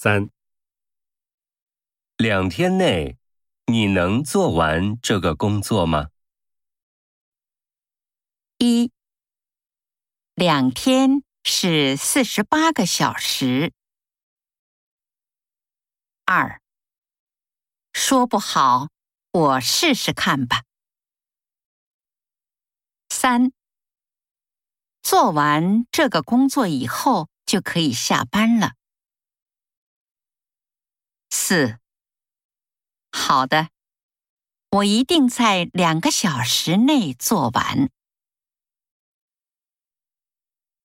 三，两天内你能做完这个工作吗？一，两天是四十八个小时。二，说不好，我试试看吧。三，做完这个工作以后就可以下班了。四，好的，我一定在两个小时内做完。